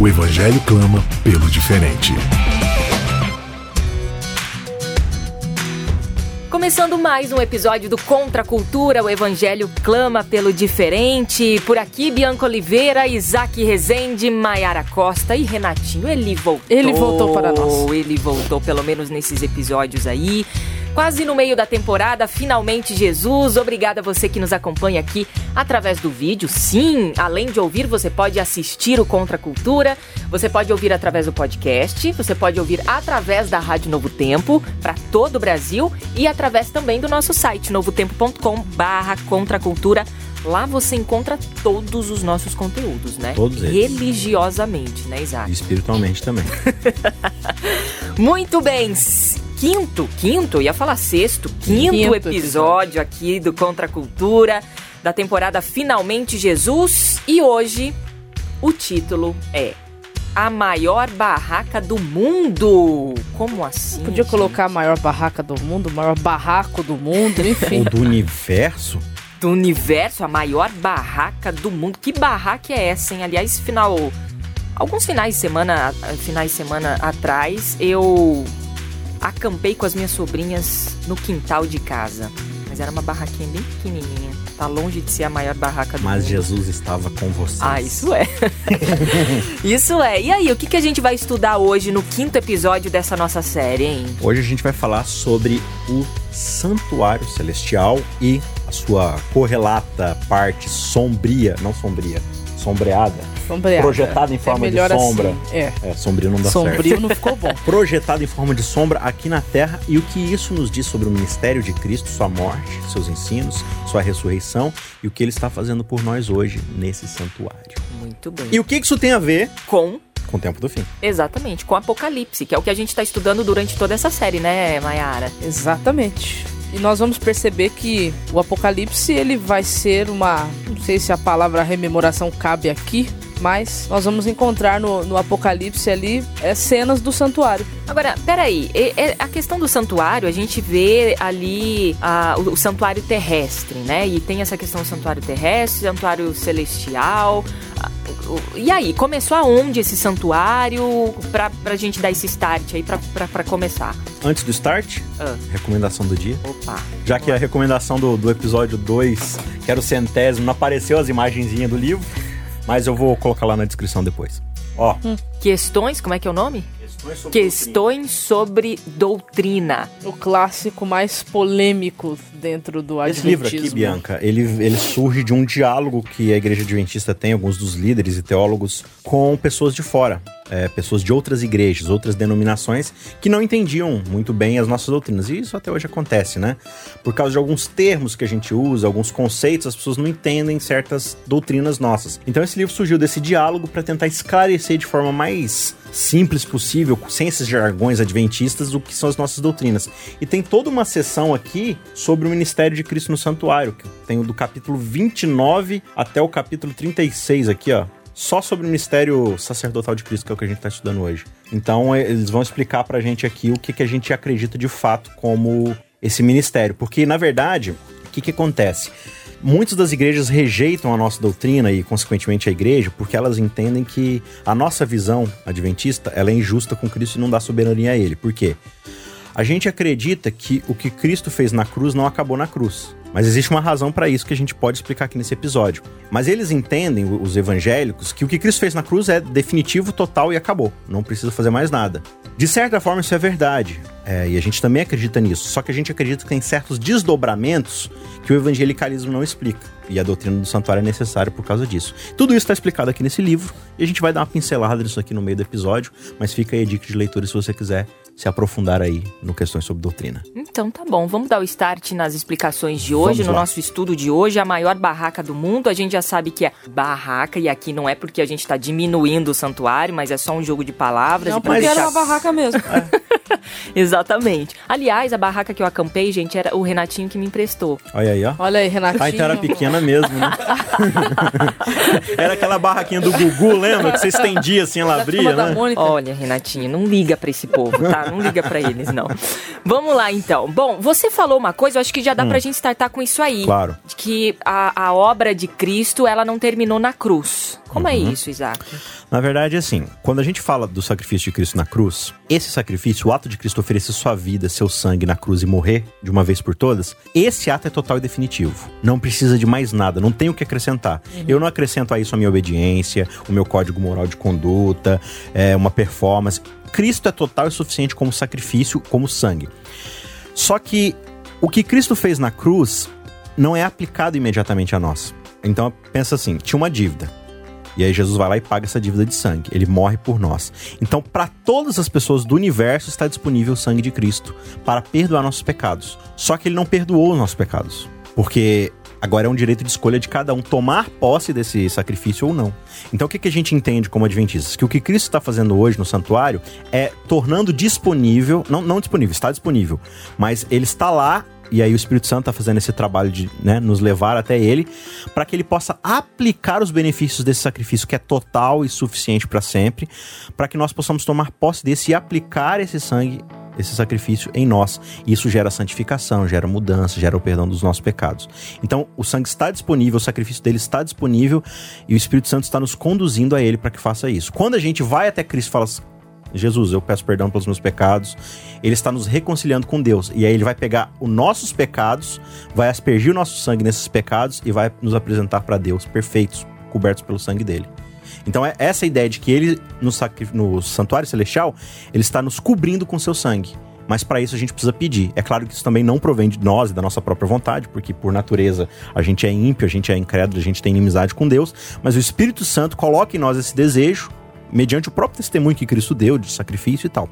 O Evangelho clama pelo diferente. Começando mais um episódio do Contra a Cultura, o Evangelho clama pelo diferente. Por aqui, Bianca Oliveira, Isaac Rezende, Maiara Costa e Renatinho. Ele voltou. Ele voltou para nós. Ele voltou, pelo menos nesses episódios aí. Quase no meio da temporada, finalmente Jesus. Obrigada a você que nos acompanha aqui através do vídeo. Sim, além de ouvir, você pode assistir o Contra a Cultura. Você pode ouvir através do podcast. Você pode ouvir através da Rádio Novo Tempo para todo o Brasil e através também do nosso site novotempo.com/barra Contra a Cultura. Lá você encontra todos os nossos conteúdos, né? Todos eles. Religiosamente, né, Isaac? E espiritualmente também. Muito bem. Quinto, quinto, ia falar sexto, quinto, Quinto episódio aqui do Contra a Cultura, da temporada Finalmente Jesus. E hoje o título é A Maior Barraca do Mundo. Como assim? Podia gente? colocar a maior barraca do mundo, o maior barraco do mundo, enfim. Ou do universo? do universo, a maior barraca do mundo. Que barraca é essa, hein? Aliás, final. Alguns finais de semana, finais de semana atrás, eu acampei com as minhas sobrinhas no quintal de casa. Mas era uma barraquinha bem pequenininha. Tá longe de ser a maior barraca do Mas mundo. Jesus estava com vocês. Ah, isso é. isso é. E aí, o que, que a gente vai estudar hoje no quinto episódio dessa nossa série, hein? Hoje a gente vai falar sobre o santuário celestial e a sua correlata parte sombria, não sombria, sombreada, Sombreada. projetada em forma é de melhor sombra. Assim. É. É, sombrio não dá certo. Sombrio não ficou bom. Projetada em forma de sombra aqui na terra e o que isso nos diz sobre o ministério de Cristo, sua morte, seus ensinos, sua ressurreição e o que ele está fazendo por nós hoje nesse santuário. Muito bem. E o que isso tem a ver com com o tempo do fim? Exatamente, com Apocalipse, que é o que a gente está estudando durante toda essa série, né, Mayara? Exatamente. E nós vamos perceber que o Apocalipse ele vai ser uma, não sei se a palavra rememoração cabe aqui, mas nós vamos encontrar no, no Apocalipse ali é, cenas do santuário. Agora, peraí, a questão do santuário, a gente vê ali ah, o, o santuário terrestre, né? E tem essa questão do santuário terrestre, santuário celestial. E aí, começou aonde esse santuário pra, pra gente dar esse start aí pra, pra, pra começar? Antes do start, Ah. recomendação do dia. Opa. Já que a recomendação do, do episódio 2, que era o centésimo, não apareceu as imagenzinhas do livro, mas eu vou colocar lá na descrição depois. Ó, Questões, como é que é o nome? Questões sobre doutrina. O clássico mais polêmico dentro do Esse livro adventismo. aqui, Bianca, ele, ele surge de um diálogo que a Igreja Adventista tem, alguns dos líderes e teólogos, com pessoas de fora. É, pessoas de outras igrejas, outras denominações, que não entendiam muito bem as nossas doutrinas. E isso até hoje acontece, né? Por causa de alguns termos que a gente usa, alguns conceitos, as pessoas não entendem certas doutrinas nossas. Então esse livro surgiu desse diálogo para tentar esclarecer de forma mais simples possível, sem esses jargões adventistas, o que são as nossas doutrinas. E tem toda uma sessão aqui sobre o ministério de Cristo no santuário, que tem do capítulo 29 até o capítulo 36 aqui, ó. Só sobre o ministério sacerdotal de Cristo, que é o que a gente está estudando hoje. Então, eles vão explicar pra gente aqui o que, que a gente acredita de fato como esse ministério. Porque, na verdade, o que, que acontece? Muitas das igrejas rejeitam a nossa doutrina e, consequentemente, a igreja, porque elas entendem que a nossa visão adventista ela é injusta com Cristo e não dá soberania a ele. Por quê? A gente acredita que o que Cristo fez na cruz não acabou na cruz. Mas existe uma razão para isso que a gente pode explicar aqui nesse episódio. Mas eles entendem, os evangélicos, que o que Cristo fez na cruz é definitivo, total e acabou. Não precisa fazer mais nada. De certa forma, isso é verdade. É, e a gente também acredita nisso. Só que a gente acredita que tem certos desdobramentos que o evangelicalismo não explica. E a doutrina do santuário é necessária por causa disso. Tudo isso está explicado aqui nesse livro. E a gente vai dar uma pincelada nisso aqui no meio do episódio. Mas fica aí a dica de leitura se você quiser se aprofundar aí no questões sobre doutrina. Então tá bom, vamos dar o start nas explicações de hoje, Vamos no lá. nosso estudo de hoje, a maior barraca do mundo. A gente já sabe que é barraca, e aqui não é porque a gente tá diminuindo o santuário, mas é só um jogo de palavras. Não, porque deixar- era uma barraca mesmo. Exatamente. Aliás, a barraca que eu acampei, gente, era o Renatinho que me emprestou. Olha aí, ó. Olha aí, Renatinho. Ah, então era pequena mesmo, né? era aquela barraquinha do Gugu, lembra? Que você estendia assim, ela abria, né? Olha, Renatinho, não liga pra esse povo, tá? Não liga pra eles, não. Vamos lá, então. Bom, você falou uma coisa, eu acho que já dá pra gente startar com isso aí. Hum. Claro. De Que a, a obra de Cristo, ela não terminou na cruz. Como é Uhum. isso, Isaac? Na verdade, assim, quando a gente fala do sacrifício de Cristo na cruz, esse sacrifício, o ato de Cristo oferecer sua vida, seu sangue na cruz e morrer de uma vez por todas, esse ato é total e definitivo. Não precisa de mais nada, não tem o que acrescentar. Eu não acrescento a isso a minha obediência, o meu código moral de conduta, é, uma performance. Cristo é total e suficiente como sacrifício, como sangue. Só que o que Cristo fez na cruz não é aplicado imediatamente a nós. Então pensa assim, tinha uma dívida. E aí Jesus vai lá e paga essa dívida de sangue. Ele morre por nós. Então, para todas as pessoas do universo está disponível o sangue de Cristo para perdoar nossos pecados. Só que ele não perdoou os nossos pecados, porque agora é um direito de escolha de cada um tomar posse desse sacrifício ou não. Então, o que, a gente entende como adventistas? Que o que Cristo está fazendo hoje no santuário é tornando disponível, não, não disponível, está disponível, mas ele está lá e aí o Espírito Santo está fazendo esse trabalho de né, nos levar até ele, para que ele possa aplicar os benefícios desse sacrifício que é total e suficiente para sempre, para que nós possamos tomar posse desse e aplicar esse sangue, esse sacrifício em nós. Isso gera santificação, gera mudança, gera o perdão dos nossos pecados. Então, o sangue está disponível, o sacrifício dele está disponível e o Espírito Santo está nos conduzindo a ele para que faça isso. Quando a gente vai até Cristo e fala Jesus, eu peço perdão pelos meus pecados. Ele está nos reconciliando com Deus. E aí ele vai pegar os nossos pecados, vai aspergir o nosso sangue nesses pecados e vai nos apresentar para Deus perfeitos, cobertos pelo sangue dele. Então é essa ideia de que ele no, no santuário celestial, ele está nos cobrindo com seu sangue. Mas para isso a gente precisa pedir. É claro que isso também não provém de nós e da nossa própria vontade, porque por natureza a gente é ímpio, a gente é incrédulo, a gente tem inimizade com Deus, mas o Espírito Santo coloca em nós esse desejo mediante o próprio testemunho que Cristo deu de sacrifício e tal.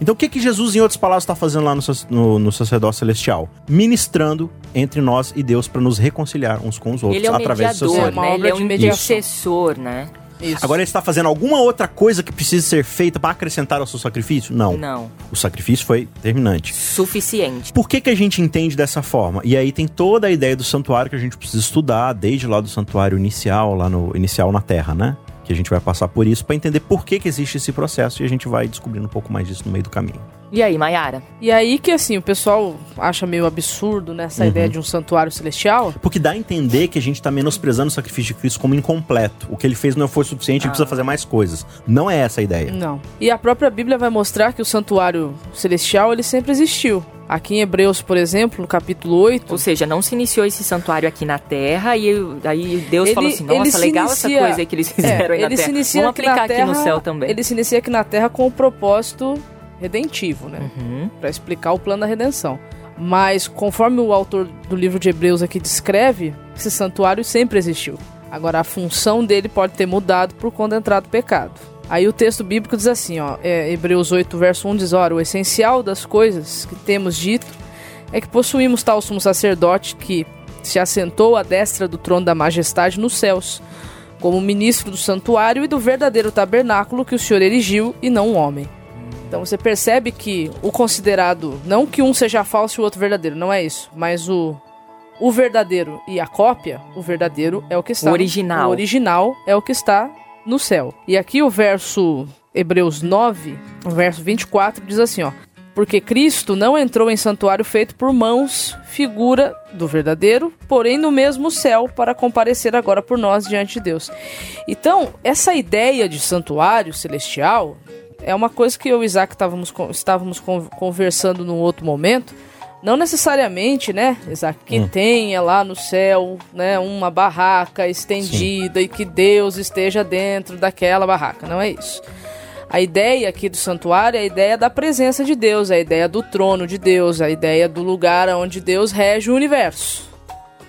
Então o que que Jesus, em outras palavras, está fazendo lá no, no, no sacerdócio celestial? Ministrando entre nós e Deus para nos reconciliar uns com os outros Ele é o através do seu mediador, sangue. Né? Ele é um intercessor, né? Isso. Agora ele está fazendo alguma outra coisa que precisa ser feita para acrescentar ao seu sacrifício? Não. Não. O sacrifício foi terminante. Suficiente. Por que, que a gente entende dessa forma? E aí tem toda a ideia do santuário que a gente precisa estudar, desde lá do santuário inicial, lá no inicial na Terra, né? Que a gente vai passar por isso para entender por que, que existe esse processo e a gente vai descobrindo um pouco mais disso no meio do caminho. E aí, Mayara? E aí que assim, o pessoal acha meio absurdo nessa Uhum. ideia de um santuário celestial. Porque dá a entender que a gente tá menosprezando o sacrifício de Cristo como incompleto. O que ele fez não foi suficiente, ele precisa fazer mais coisas. Não é essa a ideia. Não. E a própria Bíblia vai mostrar que o santuário celestial ele sempre existiu. Aqui em Hebreus, por exemplo, no capítulo 8, Ou seja, não se iniciou esse santuário aqui na Terra e eu- aí Deus Ele- falou assim: Nossa, legal inicia- essa coisa aí que eles fizeram aí é, na ele Terra. se inicia Vamos aqui aplicar na aqui terra, no céu também. Ele se inicia aqui na Terra com o propósito redentivo, né? Uhum. Para explicar o plano da redenção. Mas conforme o autor do livro de Hebreus aqui descreve, esse santuário sempre existiu. Agora a função dele pode ter mudado por conta da entrada do pecado. Aí o texto bíblico diz assim, ó, é, Hebreus 8, verso 1 diz, ora, o essencial das coisas que temos dito é que possuímos tal sumo sacerdote que se assentou à destra do trono da majestade nos céus, como ministro do santuário e do verdadeiro tabernáculo que o Senhor erigiu e não um homem. Então você percebe que o considerado, não que um seja falso e o outro verdadeiro, não é isso, mas o o verdadeiro e a cópia, o verdadeiro é o que está O original. o original é o que está no céu. E aqui o verso Hebreus 9, o verso 24 diz assim, ó: porque Cristo não entrou em santuário feito por mãos, figura do verdadeiro, porém no mesmo céu, para comparecer agora por nós diante de Deus. Então, essa ideia de santuário celestial é uma coisa que eu e o Isaac estávamos, estávamos con- conversando num outro momento. Não necessariamente, né, Isaac, que tenha lá no céu, né, uma barraca estendida e que Deus esteja dentro daquela barraca. Não é isso. A ideia aqui do santuário é a ideia da presença de Deus, a ideia do trono de Deus, a ideia do lugar onde Deus rege o universo.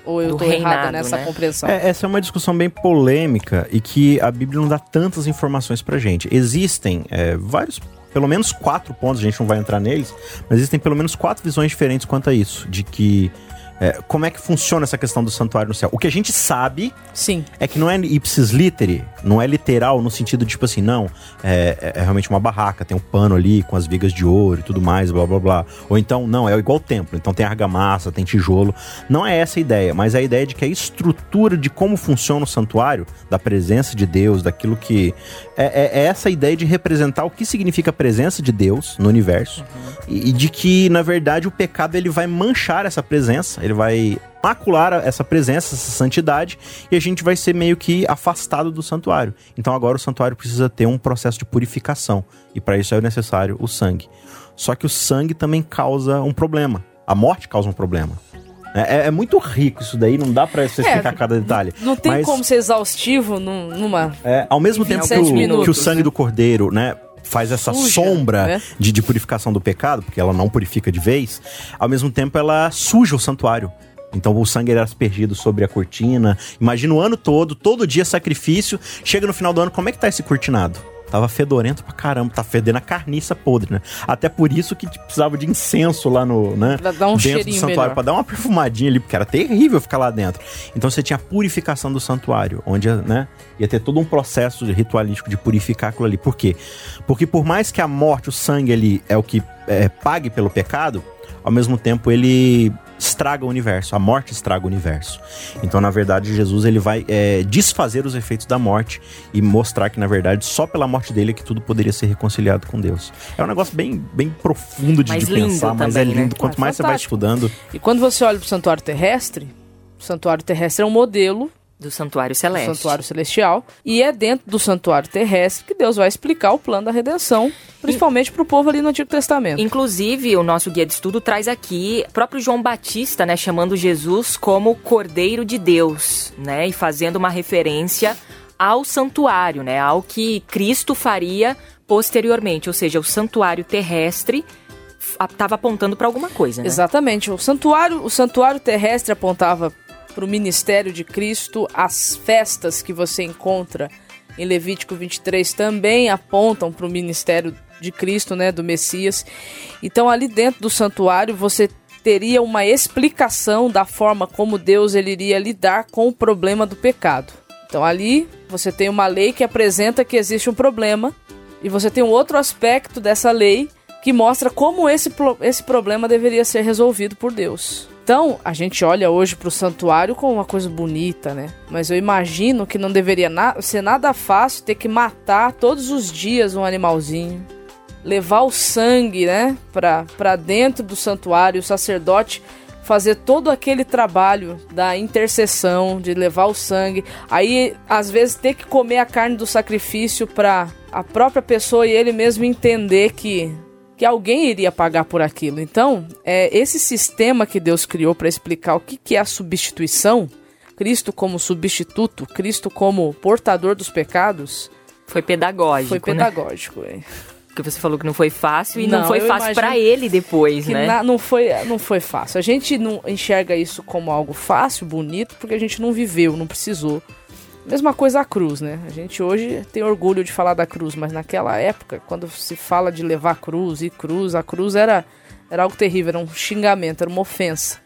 Ou eu Do estou errada nessa né? compreensão? É, essa é uma discussão bem polêmica e que a Bíblia não dá tantas informações pra gente. Existem é, vários pelo menos quatro pontos, a gente não vai entrar neles, mas existem pelo menos quatro visões diferentes quanto a isso, de que é, como é que funciona essa questão do santuário no céu? O que a gente sabe Sim. é que não é ipsis literi, não é literal no sentido de tipo assim, não, é, é- é realmente uma barraca, tem um pano ali com as vigas de ouro e tudo mais, blá blá blá. Ou então, não, é igual o templo, então tem argamassa, tem tijolo. Não é essa a ideia, mas a ideia de que a estrutura de como funciona o santuário, da presença de Deus, daquilo que. É, é- é essa ideia de representar o que significa a presença de Deus no universo e, e de que, na verdade, o pecado ele vai manchar essa presença, ele vai macular essa presença, essa santidade, e a gente vai ser meio que afastado do santuário. Então agora o santuário precisa ter um processo de purificação, e para isso é necessário o sangue. Só que o sangue também causa um problema. A morte causa um problema. É, é- é muito rico isso daí, não dá pra você É, explicar cada detalhe. Não tem Mas- como ser exaustivo num- numa. é, ao mesmo Em tempo que 27 o, que o sangue do cordeiro, né? Faz essa Suja, sombra né? de, de purificação do pecado, porque ela não purifica de vez, ao mesmo tempo ela suja o santuário. Então o sangue era aspergido sobre a cortina. Imagina o ano todo, todo dia sacrifício. Chega no final do ano, como é que tá esse cortinado? Tava fedorento pra caramba, tá fedendo a carniça podre, né? Até por isso que tipo, precisava de incenso lá no, né? Pra dar um dentro do santuário, melhor. pra dar uma perfumadinha ali, porque era terrível ficar lá dentro. Então você tinha a purificação do santuário, onde, né, ia ter todo um processo ritualístico de purificar aquilo ali. Por quê? Porque por mais que a morte, o sangue ali é o que é, pague pelo pecado, ao mesmo tempo ele estraga o universo, a morte estraga o universo. Então, na verdade, Jesus ele vai é, desfazer os efeitos da morte e mostrar que, na verdade, só pela morte dele é que tudo poderia ser reconciliado com Deus. É um negócio bem, bem profundo de, de pensar, mas é também, né? lindo. Quanto Ah, mais você vai fantástico. estudando, E quando você olha pro santuário terrestre, o santuário terrestre é um modelo Do santuário do celeste. santuário celestial. E é dentro do santuário terrestre que Deus vai explicar o plano da redenção, principalmente pro povo ali no Antigo Testamento. Inclusive, o nosso guia de estudo traz aqui o próprio João Batista, né, chamando Jesus como Cordeiro de Deus, né, e fazendo uma referência ao santuário, né, ao que Cristo faria posteriormente, ou seja, o santuário terrestre estava apontando para alguma coisa, né? Exatamente. O santuário, o santuário terrestre apontava para o ministério de Cristo. As festas que você encontra em Levítico 23 também apontam para o ministério de Cristo, né, do Messias. Então ali dentro do santuário você teria uma explicação da forma como Deus ele iria lidar com o problema do pecado. Então ali você tem uma lei que apresenta que existe um problema e você tem um outro aspecto dessa lei que mostra como esse, esse problema deveria ser resolvido por Deus. Então, a gente olha hoje para o santuário como uma coisa bonita, né? Mas eu imagino que não deveria na- ser nada fácil ter que matar todos os dias um animalzinho, levar o sangue, né, pra dentro do santuário, o sacerdote fazer todo aquele trabalho da intercessão, de levar o sangue, aí às vezes ter que comer a carne do sacrifício pra a própria pessoa e ele mesmo entender que que alguém iria pagar por aquilo. Então, é esse sistema que Deus criou para explicar o que, que é a substituição, Cristo como substituto, Cristo como portador dos pecados, Foi pedagógico, foi né? pedagógico. é. Porque você falou que não foi fácil e não, Não, foi fácil para ele depois, né? na- não, foi, não foi fácil. A gente não enxerga isso como algo fácil, bonito, porque a gente não viveu, não precisou. Mesma coisa a cruz, né? A gente hoje tem orgulho de falar da cruz, mas naquela época, quando se fala de levar cruz e cruz, a cruz era, era algo terrível, era um xingamento, era uma ofensa.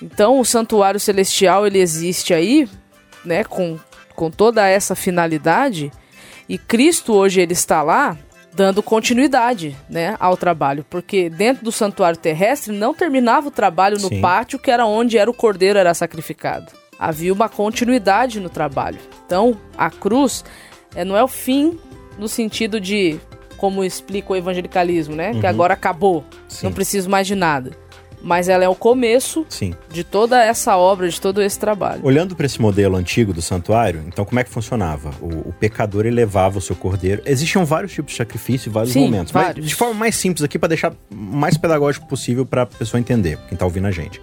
Então o santuário celestial ele existe aí, né, com, com toda essa finalidade, e Cristo hoje ele está lá dando continuidade, né, ao trabalho, porque dentro do santuário terrestre não terminava o trabalho no Sim. pátio que era onde era o cordeiro era sacrificado. Havia uma continuidade no trabalho. Então, a cruz é, não é o fim no sentido de como explica o evangelicalismo, né, que agora acabou, Sim. não preciso mais de nada. Mas ela é o começo sim. de toda essa obra, de todo esse trabalho. Olhando para esse modelo antigo do santuário, então como é que funcionava? O, o pecador ele levava o seu cordeiro. Existiam vários tipos de sacrifício e vários Sim, momentos. vários. Mas de forma mais simples aqui para deixar o mais pedagógico possível para a pessoa entender, quem tá ouvindo a gente.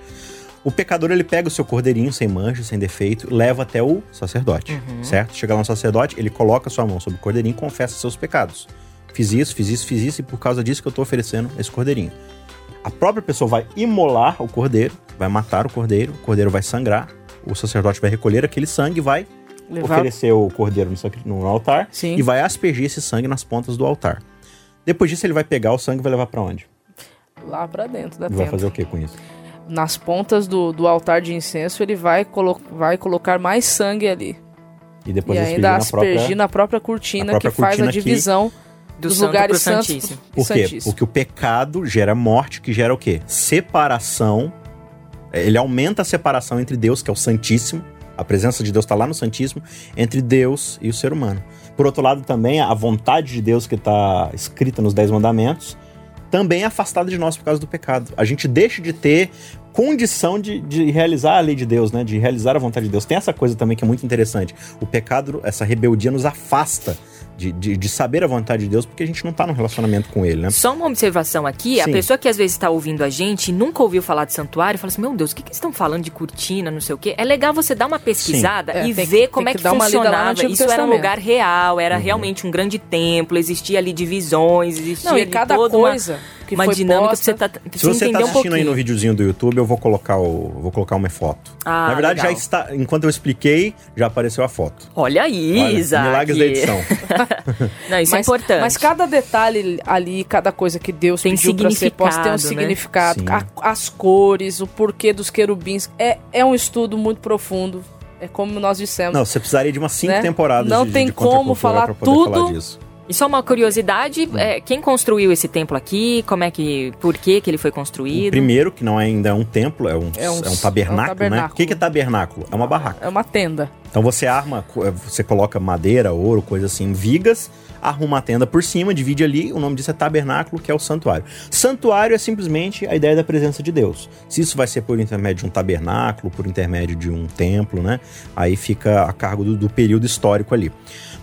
O pecador ele pega o seu cordeirinho sem mancha, sem defeito, leva até o sacerdote, certo? Chega lá no sacerdote, ele coloca a sua mão sobre o cordeirinho e confessa seus pecados. Fiz isso, fiz isso, fiz isso e por causa disso que eu tô oferecendo esse cordeirinho. A própria pessoa vai imolar o cordeiro, vai matar o cordeiro, o cordeiro vai sangrar, o sacerdote vai recolher aquele sangue e vai Levar- oferecer o cordeiro no, no altar Sim. e vai aspergir esse sangue nas pontas do altar. Depois disso, ele vai pegar o sangue e vai levar para onde? Lá pra dentro da Vai tenda. fazer o que com isso? Nas pontas do, do altar de incenso, ele vai, colo vai colocar mais sangue ali. E depois e aspergir ainda na aspergir própria... na própria cortina na própria que faz cortina a que- divisão Do dos santo lugares santos santíssimo. Por quê? santíssimos. Porque o pecado gera morte, que gera o quê? Separação. É, Ele aumenta a separação entre Deus, que é o Santíssimo, a presença de Deus está lá no Santíssimo, entre Deus e o ser humano. Por outro lado, também a vontade de Deus que está escrita nos Dez Mandamentos também afastada de nós por causa do pecado. A gente deixa de ter condição de, de realizar a lei de Deus, né? De realizar a vontade de Deus. Tem essa coisa também que é muito interessante. O pecado, essa rebeldia nos afasta de, de, de saber a vontade de Deus porque a gente não tá num relacionamento com ele, né? Só uma observação aqui, a Sim. pessoa que às vezes está ouvindo a gente e nunca ouviu falar de santuário, fala assim, meu Deus, o que, que eles estão falando de cortina, não sei o quê. É legal você dar uma pesquisada É, e tem que- ver tem como é que funcionava. Isso era um Testamento. lugar real, Uhum. era realmente um grande templo, existia ali divisões, existia Não, e ali cada toda uma- coisa que uma foi dinâmica posta, pra você, tá, pra Se você tá entender um assistindo aí no videozinho do YouTube, eu vou colocar o, vou colocar uma foto. Ah, Na verdade, legal. já está. Enquanto eu expliquei, já apareceu a foto. Olha aí, Olha, Isaac. milagres da edição. Não, isso é mas, importante. Mas cada detalhe ali, cada coisa que Deus Tem pediu pra ser posta tem um significado, né? significado. A- as cores, o porquê dos querubins. É, é um estudo muito profundo. É como nós dissemos. Não, você precisaria de umas cinco Né? temporadas Não de, tem de como falar pra poder tudo. falar disso. E só uma curiosidade, é, quem construiu esse templo aqui? Como é que, por que que ele foi O construído? primeiro, que não é ainda um templo, é um, É é um- um, tabernáculo, é um né? tabernáculo. O que, que é tabernáculo? É uma barraca. É uma tenda. Então você arma, eh, você coloca madeira, ouro, coisa assim, vigas, arruma a tenda por cima, divide ali, o nome disso é tabernáculo, que é o santuário. Santuário é simplesmente a ideia da presença de Deus. Se isso vai ser por intermédio de um tabernáculo, por intermédio de um templo, né? Aí fica a cargo do, do período histórico ali.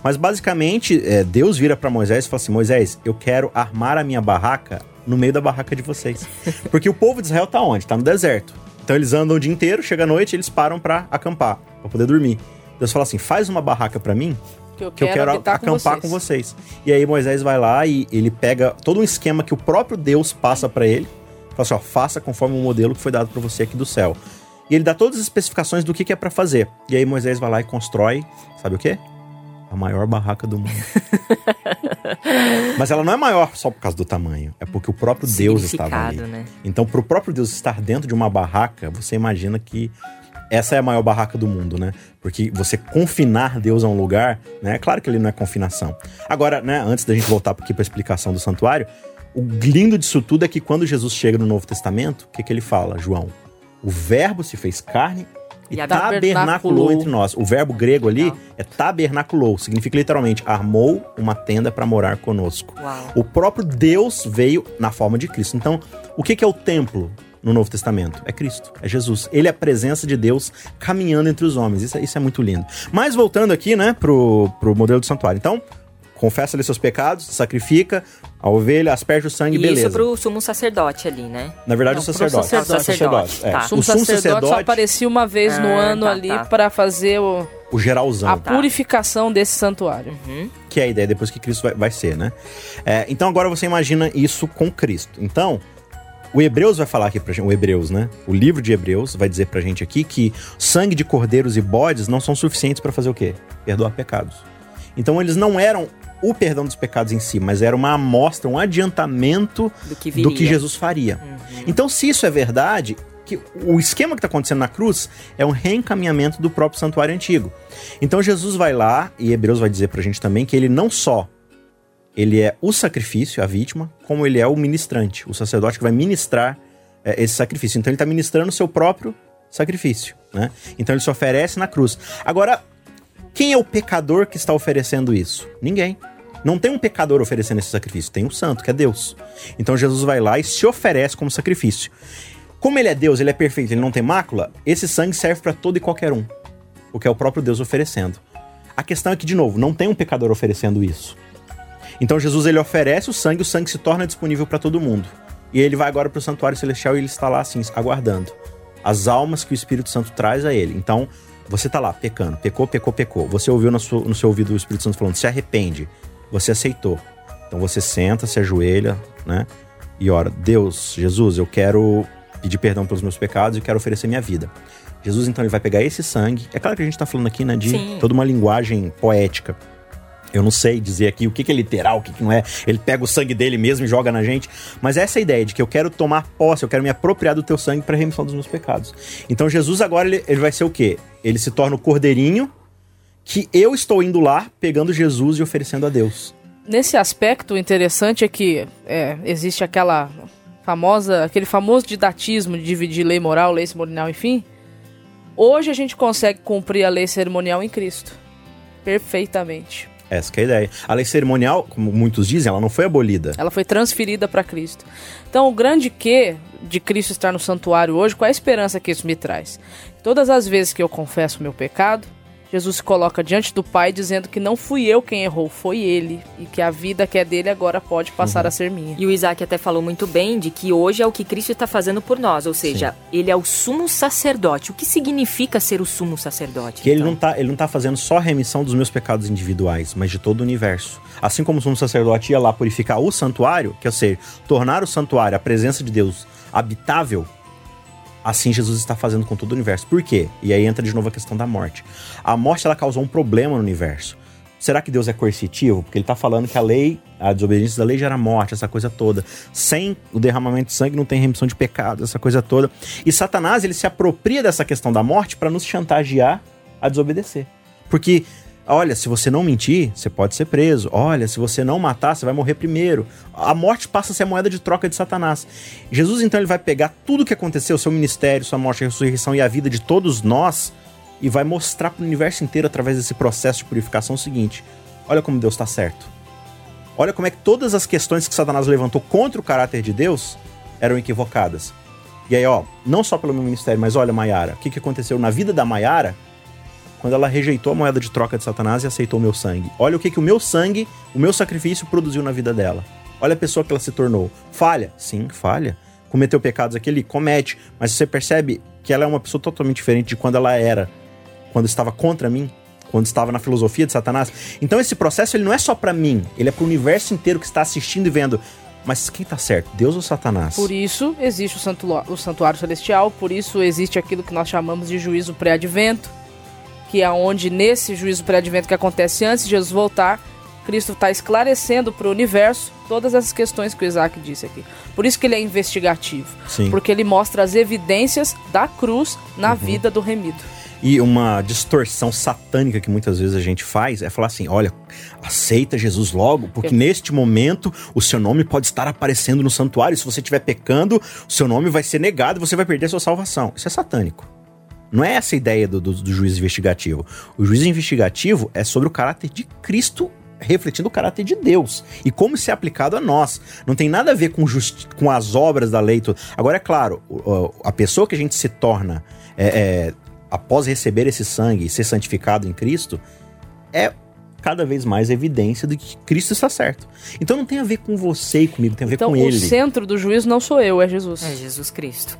Mas basicamente, eh, Deus vira para Moisés e fala assim: Moisés, eu quero armar a minha barraca no meio da barraca de vocês. Porque o povo de Israel tá onde? Tá no deserto. Então eles andam o dia inteiro, chega a noite, eles param para acampar, para poder dormir. Deus fala assim: faz uma barraca para mim, Que eu que eu quero, quero habitar com acampar vocês. com vocês. E aí Moisés vai lá e ele pega todo um esquema que o próprio Deus passa para ele. Fala assim, ó, faça conforme o modelo que foi dado para você aqui do céu. E ele dá todas as especificações do que, que é para fazer. E aí Moisés vai lá e constrói, sabe o quê? A maior barraca do mundo. Mas ela não é maior só por causa do tamanho, é porque o próprio Deus estava ali. Né? Então, pro próprio Deus estar dentro de uma barraca, você imagina que essa é a maior barraca do mundo, né? Porque você confinar Deus a um lugar, né? É claro que ele não é confinação. Agora, né, antes da gente voltar aqui para a explicação do santuário, o lindo disso tudo é que quando Jesus chega no Novo Testamento, o que, que ele fala, João? O verbo se fez carne e, E tabernaculou entre nós. O verbo grego ali Legal. é tabernaculou, significa literalmente armou uma tenda para morar conosco. Uau. O próprio Deus veio na forma de Cristo. Então, o que que é o templo no Novo Testamento? É Cristo, é Jesus. Ele é a presença de Deus caminhando entre os homens. Isso, é- isso é muito lindo. Mas voltando aqui, né, pro, pro modelo do santuário. Então, confessa ali seus pecados, sacrifica a ovelha, asperge o sangue, E beleza. isso pro sumo sacerdote ali, né? Na verdade, Não, o pro sacerdote. sacerdote. O sacerdote, é. Tá. O sumo, sacerdote, só aparecia uma vez no Ah, ano tá, ali tá. para fazer o- o geralzão. a Tá. purificação desse santuário. Uhum. que é a ideia depois que Cristo vai, vai ser, né? É, então agora você imagina isso com Cristo. Então, o Hebreus vai falar aqui pra gente, o Hebreus, né? O livro de Hebreus vai dizer pra gente aqui que sangue de cordeiros e bodes não são suficientes pra fazer o quê? Perdoar pecados. Então eles não eram o perdão dos pecados em si, mas era uma amostra, um adiantamento Do que do que Jesus faria. Uhum. Então, se isso é verdade, que o esquema que está acontecendo na cruz é um reencaminhamento do próprio santuário antigo. Então Jesus vai lá, e Hebreus vai dizer pra gente também que ele não só ele é o sacrifício, a vítima, como ele é o ministrante, o sacerdote que vai ministrar é, esse sacrifício. Então ele está ministrando o seu próprio sacrifício, né? Então ele se oferece na cruz. Agora, quem é o pecador que está oferecendo isso? Ninguém. Não tem um pecador oferecendo esse sacrifício, tem um santo, que é Deus. Então Jesus vai lá e se oferece como sacrifício. Como ele é Deus, ele é perfeito, ele não tem mácula, esse sangue serve para todo e qualquer um. O que é o próprio Deus oferecendo. A questão é que, de novo, não tem um pecador oferecendo isso. Então Jesus ele oferece o sangue, o sangue se torna disponível para todo mundo. E ele vai agora para o santuário celestial e ele está lá assim, aguardando as almas que o Espírito Santo traz a ele. Então, você está lá pecando, pecou, pecou, pecou. Você ouviu no seu, no seu ouvido o Espírito Santo falando, se arrepende. Você aceitou. Então você senta, se ajoelha, né? E ora, Deus, Jesus, eu quero pedir perdão pelos meus pecados e quero oferecer minha vida. Jesus, então, ele vai pegar esse sangue. É claro que a gente está falando aqui, né, de Sim. toda uma linguagem poética. Eu não sei dizer aqui o que, que é literal, o que, que não é. Ele pega o sangue dele mesmo e joga na gente. Mas essa é a ideia de que eu quero tomar posse, eu quero me apropriar do teu sangue para remissão dos meus pecados. Então Jesus agora ele, ele vai ser o quê? Ele se torna o cordeirinho que eu estou indo lá pegando Jesus e oferecendo a Deus. Nesse aspecto, o interessante é que é, existe aquela famosa, aquele famoso didatismo de dividir lei moral, lei cerimonial, enfim. Hoje a gente consegue cumprir a lei cerimonial em Cristo. Perfeitamente. Essa é a ideia. A lei cerimonial, como muitos dizem, ela não foi abolida. Ela foi transferida para Cristo. Então, o grande que de Cristo estar no santuário hoje, qual é a esperança que isso me traz? Todas as vezes que eu confesso o meu pecado, Jesus se coloca diante do Pai dizendo que não fui eu quem errou, foi ele. E que a vida que é dele agora pode passar uhum. a ser minha. E o Isaac até falou muito bem de que hoje é o que Cristo está fazendo por nós. Ou seja, Sim. ele é o sumo sacerdote. O que significa ser o sumo sacerdote? Que então? ele, não tá, ele não está fazendo só a remissão dos meus pecados individuais, mas de todo o universo. Assim como o sumo sacerdote ia lá purificar o santuário, que é ser, tornar o santuário, a presença de Deus, habitável, Assim Jesus está fazendo com todo o universo. Por quê? E aí entra de novo a questão da morte. A morte ela causou um problema no universo. Será que Deus é coercitivo? Porque ele está falando que a lei, a desobediência da lei gera morte, essa coisa toda. Sem o derramamento de sangue não tem remissão de pecado, essa coisa toda. E Satanás ele se apropria dessa questão da morte para nos chantagear a desobedecer. Porque Olha, se você não mentir, você pode ser preso. Olha, se você não matar, você vai morrer primeiro. A morte passa a ser a moeda de troca de Satanás. Jesus, então, ele vai pegar tudo o que aconteceu, seu ministério, sua morte, a ressurreição e a vida de todos nós, e vai mostrar para o universo inteiro, através desse processo de purificação, o seguinte: olha como Deus está certo. Olha como é que todas as questões que Satanás levantou contra o caráter de Deus eram equivocadas. E aí, ó, não só pelo meu ministério, mas olha, Maiara, o que, que aconteceu na vida da Maiara quando ela rejeitou a moeda de troca de Satanás e aceitou o meu sangue. Olha o que, que o meu sangue, o meu sacrifício produziu na vida dela. Olha a pessoa que ela se tornou. Falha? Sim, falha. Cometeu pecados aqui, ele comete. Mas você percebe que ela é uma pessoa totalmente diferente de quando ela era. Quando estava contra mim, quando estava na filosofia de Satanás. Então esse processo ele não é só para mim, ele é para o universo inteiro que está assistindo e vendo. Mas quem está certo, Deus ou Satanás? Por isso existe o, o santuário celestial, por isso existe aquilo que nós chamamos de juízo pré-advento que é onde nesse juízo pré-advento que acontece antes de Jesus voltar, Cristo está esclarecendo para o universo todas essas questões que o Isaac disse aqui. Por isso que ele é investigativo. Sim. Porque ele mostra as evidências da cruz na uhum. vida do remido. E uma distorção satânica que muitas vezes a gente faz é falar assim: olha, aceita Jesus logo, porque neste momento o seu nome pode estar aparecendo no santuário. Se você estiver pecando, o seu nome vai ser negado e você vai perder a sua salvação. Isso é satânico. Não é essa a ideia do, do, do juiz investigativo. O juiz investigativo é sobre o caráter de Cristo refletindo o caráter de Deus e como isso é aplicado a nós. Não tem nada a ver com, just, com as obras da lei. Agora, é claro, a pessoa que a gente se torna é, é, após receber esse sangue e ser santificado em Cristo é cada vez mais evidência de que Cristo está certo. Então não tem a ver com você e comigo, tem a ver então, com ele. Então o centro do juízo não sou eu, é Jesus. É Jesus Cristo.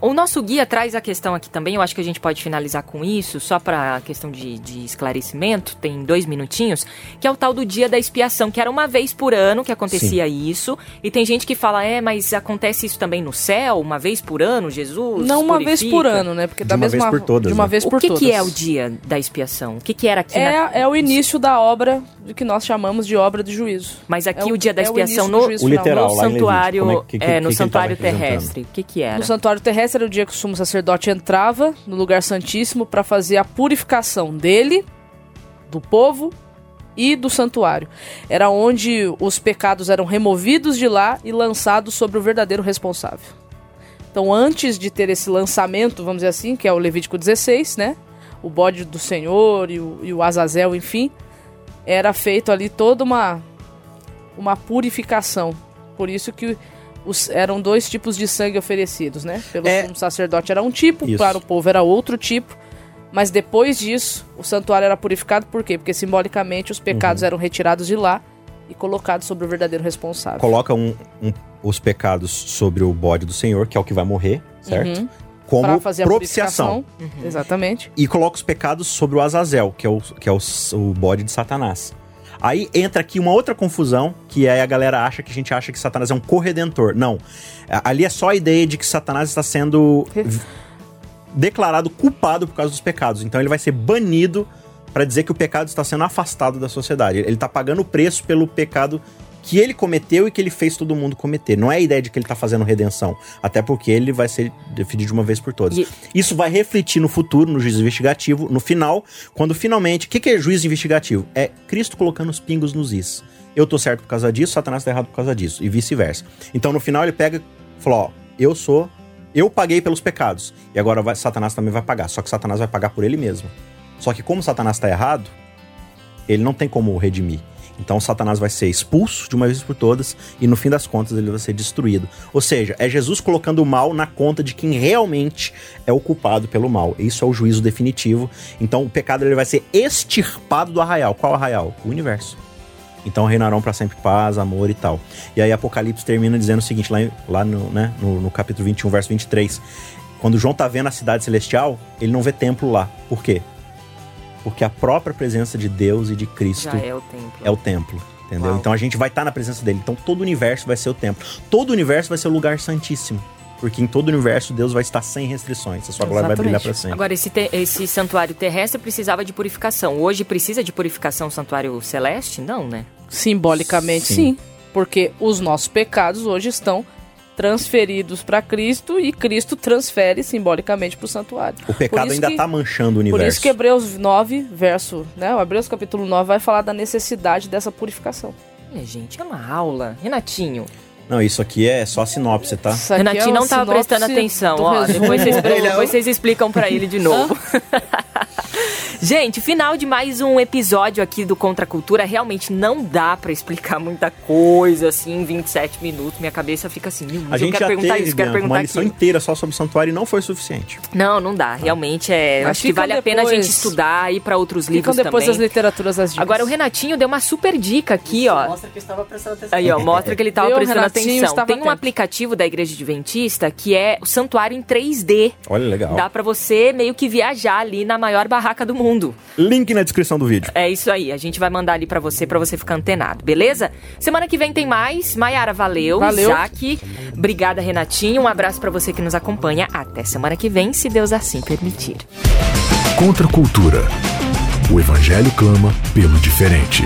O nosso guia traz a questão aqui também, eu acho que a gente pode finalizar com isso, só para a questão de, de, esclarecimento, tem dois minutinhos, que é o tal do dia da expiação, que era uma vez por ano que acontecia Sim. isso, e tem gente que fala, é, mas acontece isso também no céu, uma vez por ano, Jesus Não uma purifica. vez por ano, né? Porque da de uma mesma, vez por todas. De uma né? vez por o que, todas. que é o dia da expiação? O que, que era aqui é, na... é o início da obra do que nós chamamos de obra de juízo. Mas aqui é o, dia da é expiação no, o literal, no santuário, é, que, que, é, no que santuário terrestre. O que que era? No santuário terrestre era o dia que o sumo sacerdote entrava no lugar santíssimo para fazer a purificação dele, do povo e do santuário. Era onde os pecados eram removidos de lá e lançados sobre o verdadeiro responsável. Então, antes de ter esse lançamento, vamos dizer assim, que é o Levítico 16, né? O bode do Senhor e o, e o Azazel, enfim, era feito ali toda uma uma purificação. Por isso que os, eram dois tipos de sangue oferecidos, né? Pelo é... sacerdote era um tipo, Isso. para o povo era outro tipo. Mas depois disso, o santuário era purificado por quê? Porque simbolicamente os pecados uhum. eram retirados de lá e colocados sobre o verdadeiro responsável. Coloca um, um, os pecados sobre o bode do Senhor, que é o que vai morrer, certo? Uhum. Como fazer propiciação. Uhum. Exatamente. E coloca os pecados sobre o Azazel, que é o, que é o, o bode de Satanás. Aí entra aqui uma outra confusão, que aí a galera acha que a gente acha que Satanás é um corredentor. Não. Ali é só a ideia de que Satanás está sendo declarado culpado por causa dos pecados. Então ele vai ser banido para dizer que o pecado está sendo afastado da sociedade. Ele está pagando o preço pelo pecado que ele cometeu e que ele fez todo mundo cometer. Não é a ideia de que ele está fazendo redenção. Até porque ele vai ser definido de uma vez por todas. E... Isso vai refletir no futuro, no juízo investigativo, no final, quando finalmente. O que, que é juízo investigativo? É Cristo colocando os pingos nos is. Eu tô certo por causa disso, Satanás tá errado por causa disso. E vice-versa. Então no final ele pega e fala: ó, eu sou. Eu paguei pelos pecados. E agora vai, Satanás também vai pagar. Só que Satanás vai pagar por ele mesmo. Só que como Satanás está errado, ele não tem como redimir. Então Satanás vai ser expulso de uma vez por todas e no fim das contas ele vai ser destruído. Ou seja, é Jesus colocando o mal na conta de quem realmente é o culpado pelo mal. Isso é o juízo definitivo. Então o pecado ele vai ser extirpado do arraial. Qual arraial? O universo. Então reinarão para sempre paz, amor e tal. E aí Apocalipse termina dizendo o seguinte, lá, lá no, né, no, no capítulo 21, verso 23. Quando João tá vendo a cidade celestial, ele não vê templo lá. Por quê? Porque a própria presença de Deus e de Cristo Já é o templo. É o templo. Entendeu? Uau. Então a gente vai estar tá na presença dele. Então todo o universo vai ser o templo. Todo o universo vai ser o lugar santíssimo. Porque em todo o universo Deus vai estar sem restrições. A sua glória vai brilhar para sempre. Agora, esse, esse santuário terrestre precisava de purificação. Hoje precisa de purificação o santuário celeste? Não, né? Simbolicamente, sim. sim. Porque os nossos pecados hoje estão transferidos para Cristo e Cristo transfere simbolicamente para o santuário. O pecado ainda está manchando o universo. Por isso que Hebreus 9, verso, né? O Hebreus capítulo 9 vai falar da necessidade dessa purificação. É, gente, é uma aula. Renatinho, não, isso aqui é só sinopse, tá? Renatinho é não estava prestando atenção, ó. Depois vocês, depois vocês explicam para ele de novo. Gente, final de mais um episódio aqui do Contra Cultura. Realmente não dá para explicar muita coisa assim em 27 minutos. Minha cabeça fica assim, a gente quero já perguntar teve, isso, quero perguntar uma lição aquilo. inteira só sobre o santuário e não foi suficiente. Não, não dá. Realmente é, acho que vale depois, a pena a gente estudar e para outros livros depois também. das literaturas as dicas. Agora o Renatinho deu uma super dica aqui, isso ó. Mostra que estava prestando atenção. Aí, ó, mostra que ele estava prestando atenção. Tem um aplicativo da Igreja Adventista que é o santuário em 3D. Olha, legal. Dá para você meio que viajar ali na maior barraca do mundo. Link na descrição do vídeo. É isso aí, a gente vai mandar ali para você, para você ficar antenado, beleza? Semana que vem tem mais. Maiara, valeu. Valeu. Isaac, obrigada, Renatinho. Um abraço para você que nos acompanha. Até semana que vem, se Deus assim permitir. Contra a cultura. O evangelho clama pelo diferente.